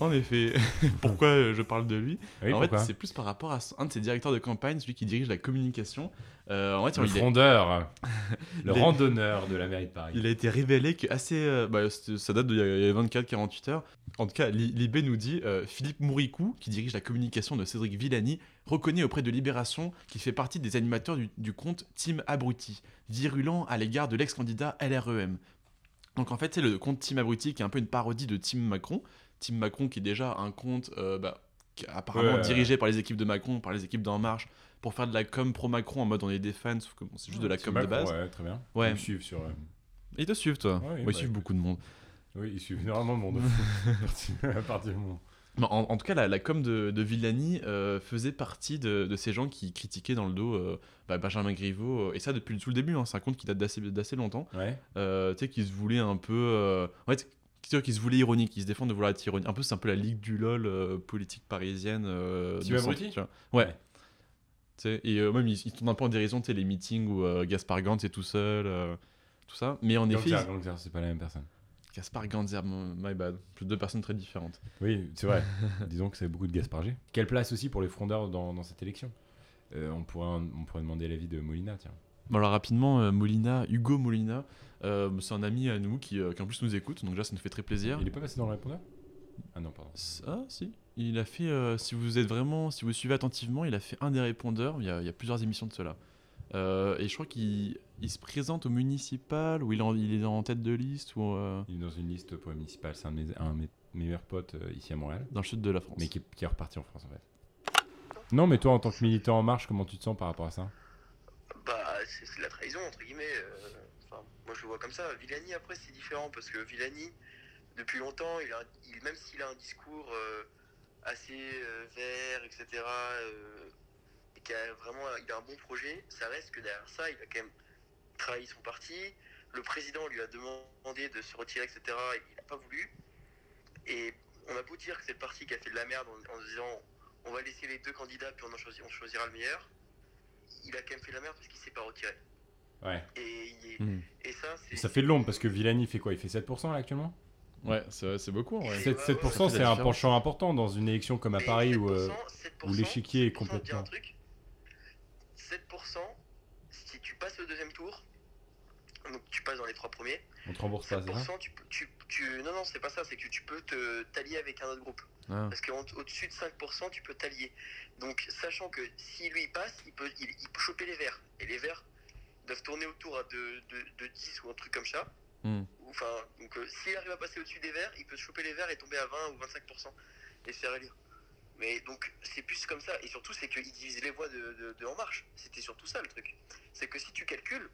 En effet, <laughs> pourquoi je parle de lui Oui, En fait, c'est plus par rapport à un de ses directeurs de campagne, celui qui dirige la communication. Euh, en fait, Le frondeur, <laughs> le randonneur de la mairie de Paris. il a été révélé que assez, euh, bah, ça date d'il y a 24-48 heures. En tout cas, Li- Libé nous dit euh, Philippe Mouricou, qui dirige la communication de Cédric Villani, reconnaît auprès de Libération qu'il fait partie des animateurs du, du compte Team Abruti, virulent à l'égard de l'ex-candidat LREM. Donc en fait, c'est le compte Team Abruti qui est un peu une parodie de Team Macron. Team Macron qui est déjà un compte euh, bah, apparemment Ouais, dirigé par les équipes de Macron, par les équipes d'En Marche, pour faire de la com pro-Macron en mode on est des fans, sauf que bon, c'est juste de la com de Macron, base. Ouais, très bien. Ouais. Ils me suivent sur. euh, ils te suivent toi Ouais, Ouais, bah, Ils suivent beaucoup de monde. Oui, ils suivent énormément de monde. <laughs> à partir du moment. Mais En, en tout cas, la, la com de, de Villani euh, faisait partie de, de ces gens qui critiquaient dans le dos euh, bah, Benjamin Griveaux, et ça depuis tout le début, hein, c'est un compte qui date d'assez longtemps, Ouais. euh, tu sais, qui se voulait un peu... en fait, qui se voulait ironique, qui se défendent de vouloir être ironique. Un peu, c'est un peu la ligue du LOL euh, politique parisienne. Euh, centre, Abruti tu vois. Ouais. Tu et euh, même, ils, ils tournent un peu en dérision, tu sais, les meetings où euh, Gaspard Gantz est tout seul, tout ça. Mais en effet... Gangster, Gangster, c'est pas la même personne. Gaspard Gantz, ah, my bad. Deux personnes très différentes. Oui, c'est vrai. <laughs> Disons que c'est beaucoup de Gaspard G. Quelle place aussi pour les frondeurs dans, dans cette élection? On, pourrait, on pourrait demander l'avis de Molina, tiens. Bon alors rapidement, euh, Molina, Hugo Molina, euh, c'est un ami à nous qui, euh, qui en plus nous écoute, donc déjà ça nous fait très plaisir. Il est pas passé dans le répondeur Ah non, pardon. Ah si, il a fait, euh, si vous êtes vraiment, si vous suivez attentivement, il a fait un des répondeurs, il y a, il y a plusieurs émissions de cela. Euh, et je crois qu'il il se présente au municipal, ou il est en, il est en tête de liste, ou Il est dans une liste pour municipale. C'est un de mes, un de mes meilleurs potes ici à Montréal. dans le sud de la France. Mais qui est, qui est reparti en France en fait. Non, mais toi en tant que militant en marche, comment tu te sens par rapport à ça? C'est c'est de la trahison, entre guillemets. euh, moi, je le vois comme ça. Villani, après, c'est différent parce que Villani, depuis longtemps, il a, même s'il a un discours euh, assez euh, vert, etc., et qu'il a vraiment il a un bon projet, ça reste que derrière ça, il a quand même trahi son parti. Le président lui a demandé de se retirer, etc., et il n'a pas voulu. Et on a beau dire que c'est le parti qui a fait de la merde en, disant on va laisser les deux candidats, puis on, en on choisira le meilleur il a quand même fait la merde parce qu'il s'est pas retiré. Ouais. Et, il est- Hmm. et ça, c'est. Et ça fait de l'ombre parce que Villani fait quoi? Il fait 7% là actuellement? Ouais, c'est c'est beaucoup. Ouais. Ouais, 7%, ouais, 7% ça fait c'est un penchant important dans une élection comme à Paris où. euh, 7%, où l'échiquier est 7%, je vais te dire un complètement- truc. 7%, si tu passes au deuxième tour, donc tu passes dans les trois premiers, on te rembourse pas, c'est ça? 7%, tu, peux- tu, tu- non, non, c'est pas ça, c'est que tu peux te t'allier avec un autre groupe. Ah. Parce qu'au-dessus de 5%, tu peux t'allier. Donc, sachant que si lui il passe, il peut, il, il peut choper les verts. Et les verts doivent tourner autour de, de, de 10 ou un truc comme ça. Ou, Enfin, donc euh, s'il arrive à passer au-dessus des verts, il peut choper les verts et tomber à 20 ou 25% et se faire élire. Mais donc, c'est plus comme ça. Et surtout, c'est qu'il divise les voix de, de, de En Marche. C'était surtout ça le truc. C'est que si tu calcules,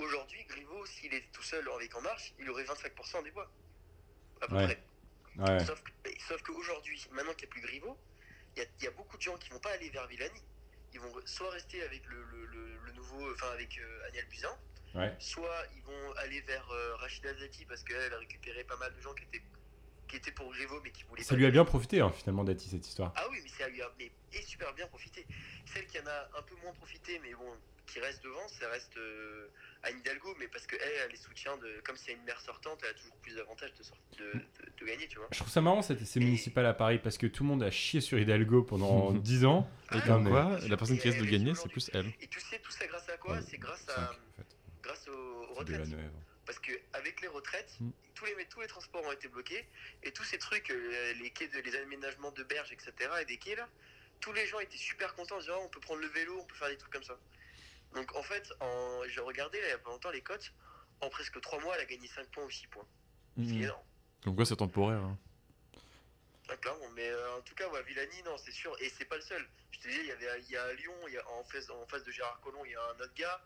aujourd'hui, Griveaux, s'il est tout seul avec En Marche, il aurait 25% des voix. À peu Ouais. près. Ouais. Sauf, qu'aujourd'hui, maintenant qu'il n'y a plus Griveaux, il y a, il y a beaucoup de gens qui vont pas aller vers Villani. Ils vont soit rester avec le, le- le- le nouveau, enfin avec euh, Agnès Buzyn, Ouais. soit ils vont aller vers euh, Rachida Dati parce qu'elle a récupéré pas mal de gens qui étaient, qui étaient pour Griveaux mais qui voulaient Ça pas lui a bien profité hein, finalement d'Ati cette histoire. Ah oui, mais ça lui a mais, et super bien profité. Celle qui en a un peu moins profité, mais bon, qui reste devant, ça reste euh, Anne Hidalgo, mais parce que elle, elle les soutient de, comme c'est une mère sortante, elle a toujours plus d'avantages de, sort- de, de- de gagner, tu vois. Je trouve ça marrant cette ces municipales à Paris parce que tout le monde a chié sur Hidalgo pendant <laughs> 10 ans. Et Ah, comme quoi, bien la personne qui risque de gagner, c'est plus elle. Et tu sais tout ça grâce à quoi Ouais, C'est grâce Cinq, à en fait. grâce aux, aux retraites. Parce que avec les retraites, Mm. tous, les, tous les transports ont été bloqués et tous ces trucs, euh, les quais de, les aménagements de berges, etc. et des quais là, tous les gens étaient super contents en disant Ah, on peut prendre le vélo, on peut faire des trucs comme ça. Donc en fait, en, j'ai regardé là, il y a pas longtemps les cotes, en presque 3 mois, elle a gagné 5 points ou 6 points. Ce qui est Mhm. énorme. Comme quoi, c'est temporaire. hein. Clairement, mais euh, en tout cas, ouais, Villani, non, c'est sûr, et c'est pas le seul. Je te dis, il y, avait, il y a à Lyon, il y a, en, face, en face de Gérard Collomb, il y a un autre gars.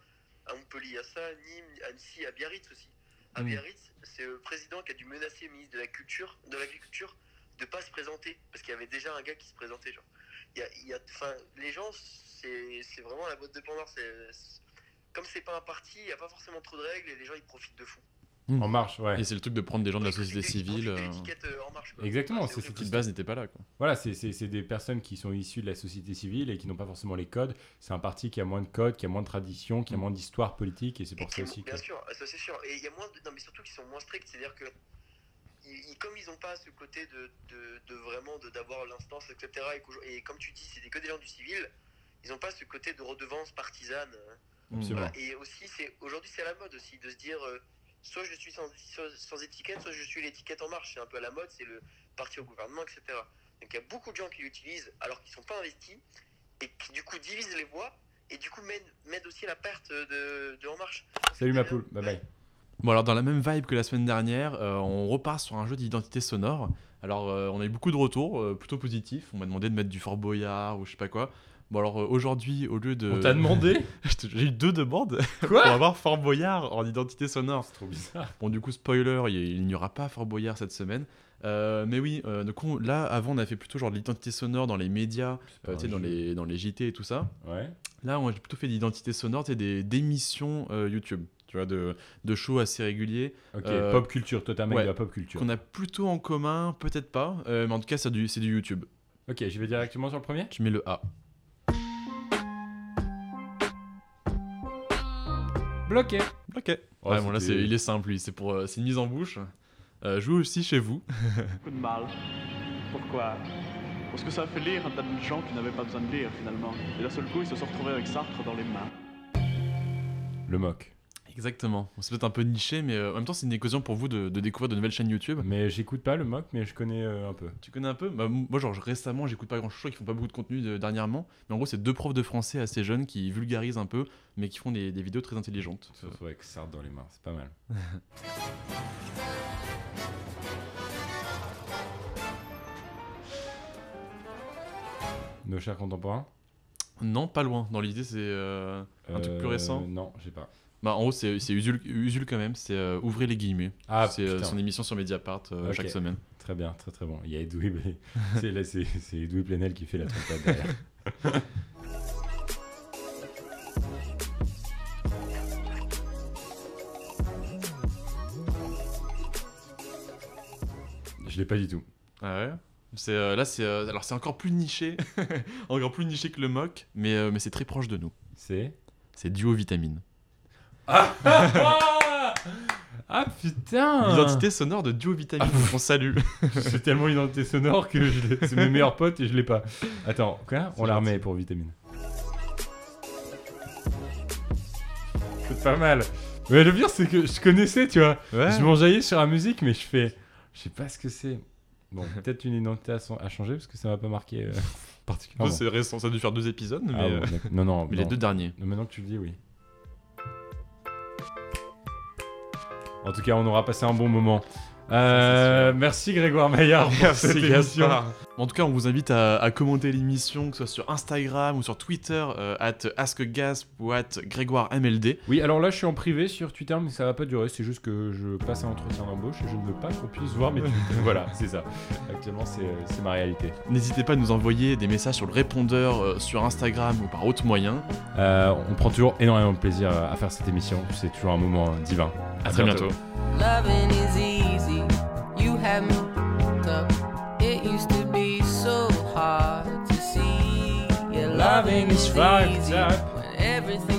À Montpellier, il y a ça, Nîmes, Annecy, à Biarritz aussi. À Mm. Biarritz, c'est le président qui a dû menacer le ministre de la Culture, de l'Agriculture, de pas se présenter, parce qu'il y avait déjà un gars qui se présentait. Genre. Il y a, il y a, les gens, c'est vraiment la boîte de Pandore. c'est- c'est- Comme c'est pas un parti, il n'y a pas forcément trop de règles et les gens ils profitent de fou. En marche, ouais. Et c'est le truc de prendre des gens de la société civile. euh, euh, en marche. quoi. Exactement, Ah, c'est cette qui de base n'était pas là. Quoi. Voilà, c'est- c'est c'est des personnes qui sont issues de la société civile et qui n'ont pas forcément les codes. C'est un parti qui a moins de codes, qui a moins de tradition, qui a moins d'histoire politique et c'est pour ça est- aussi que. Bien sûr, ça c'est sûr. Et il y a moins de... Non, mais surtout qu'ils sont moins stricts, c'est-à-dire que ils- ils- comme ils n'ont pas ce côté de, de, de vraiment de- d'avoir l'instance, etc. Et, et comme tu dis, c'était que des gens du civil, ils n'ont pas ce côté de redevance partisane. euh, voilà. Et aussi, c'est aujourd'hui, c'est à la mode aussi de se dire euh, soit je suis sans, sans, sans étiquette, soit je suis l'étiquette en marche. C'est un peu à la mode, c'est le parti au gouvernement, etc. Donc il y a beaucoup de gens qui l'utilisent alors qu'ils sont pas investis et qui du coup divisent les voix et du coup mènent, mènent aussi à la perte de, de En Marche. Salut ma poule, bye bye. Bon alors dans la même vibe que la semaine dernière, euh, on repart sur un jeu d'identité sonore. Alors euh, on a eu beaucoup de retours, euh, plutôt positifs. On m'a demandé de mettre du Fort Boyard ou je sais pas quoi. Bon alors euh, aujourd'hui au lieu de... On t'a demandé <laughs> J'ai eu deux demandes <laughs> pour Quoi avoir Fort Boyard en identité sonore. C'est trop bizarre. Bon du coup spoiler, il n'y aura pas Fort Boyard cette semaine. Euh, mais oui, euh, donc on- là avant on a fait plutôt genre de l'identité sonore dans les médias, euh, tu sais, dans les, dans les JT et tout ça. Ouais. Là, moi, j'ai plutôt fait d'identité sonore, c'est des d'émissions YouTube, tu vois, de, de shows assez réguliers Ok, Euh, pop culture, toi t'es un mec ouais. de la pop culture. qu'on a plutôt en commun, peut-être pas, euh, mais en tout cas, c'est du, c'est du YouTube. Ok, j'y vais directement sur le premier Tu mets le A. Bloqué. Ok. Oh, ouais, bon, là, c'est, il est simple, lui. C'est pour, euh, c'est une mise en bouche. Euh, joue aussi chez vous. <laughs> beaucoup de mal. Pourquoi? Parce que ça a fait lire un tas de gens qui n'avaient pas besoin de lire finalement. Et d'un seul coup, ils se sont retrouvés avec Sartre dans les mains. Le mock. Exactement. C'est peut-être un peu niché, mais euh, en même temps, c'est une occasion pour vous de, de découvrir de nouvelles chaînes YouTube. Mais j'écoute pas le mock, mais je connais euh, un peu. Tu connais un peu? Bah, Moi, genre, récemment, j'écoute pas grand chose, qui font pas beaucoup de contenu de- dernièrement. Mais en gros, c'est deux profs de français assez jeunes qui vulgarisent un peu, mais qui font des, des vidéos très intelligentes. Retrouve avec Sartre dans les mains, c'est pas mal. <laughs> Nos chers contemporains? Non, pas loin. Dans l'idée, c'est euh, un truc plus récent? Non, j'ai pas. Bah, en gros, c'est Usul, Usul quand même. C'est euh, Ouvrez les guillemets. Ah, c'est euh, son émission sur Mediapart euh, chaque semaine. Très bien, très très bon. Il y a Edoui, <laughs> c'est là, c'est Edoui Plenel qui fait la trompette derrière. <laughs> Je l'ai pas du tout. Ah ouais? C'est, Là, c'est alors c'est encore plus niché. <laughs> encore plus niché que le mock, mais, mais c'est très proche de nous. C'est? C'est Duo Vitamine. Ah, <laughs> ah putain L'identité sonore de Duo Vitamine. On salue. <laughs> C'est tellement une identité sonore que c'est mes meilleurs potes et je l'ai pas. Attends, quoi On la remet pour vitamine. C'est pas mal. Mais le pire, c'est que je connaissais, tu vois. Ouais. Je m'enjaillais sur la musique, mais je fais. Je sais pas ce que c'est. Bon, peut-être une identité à, son- à changer parce que ça m'a pas marqué euh, <laughs> particulièrement. c'est récent. Ça a dû faire deux épisodes, mais, Ah bon, euh, non, non, mais les deux derniers. Maintenant que tu le dis, oui. En tout cas, on aura passé un bon moment. Euh, merci Grégoire Maillard pour cette émission. En tout cas, on vous invite à, à commenter l'émission, que ce soit sur Instagram ou sur Twitter, euh, at AskGasp ou at GrégoireMLD. Oui, alors là, je suis en privé sur Twitter, mais ça va pas durer. C'est juste que je passe un entretien d'embauche et je ne veux pas qu'on puisse voir mes tweets. <laughs> voilà, c'est ça. Actuellement, c'est euh, c'est ma réalité. N'hésitez pas à nous envoyer des messages sur le répondeur euh, sur Instagram ou par autre moyen. Euh, on prend toujours énormément de plaisir à faire cette émission. C'est toujours un moment euh, divin. À très bientôt. driving is fucked up. When everything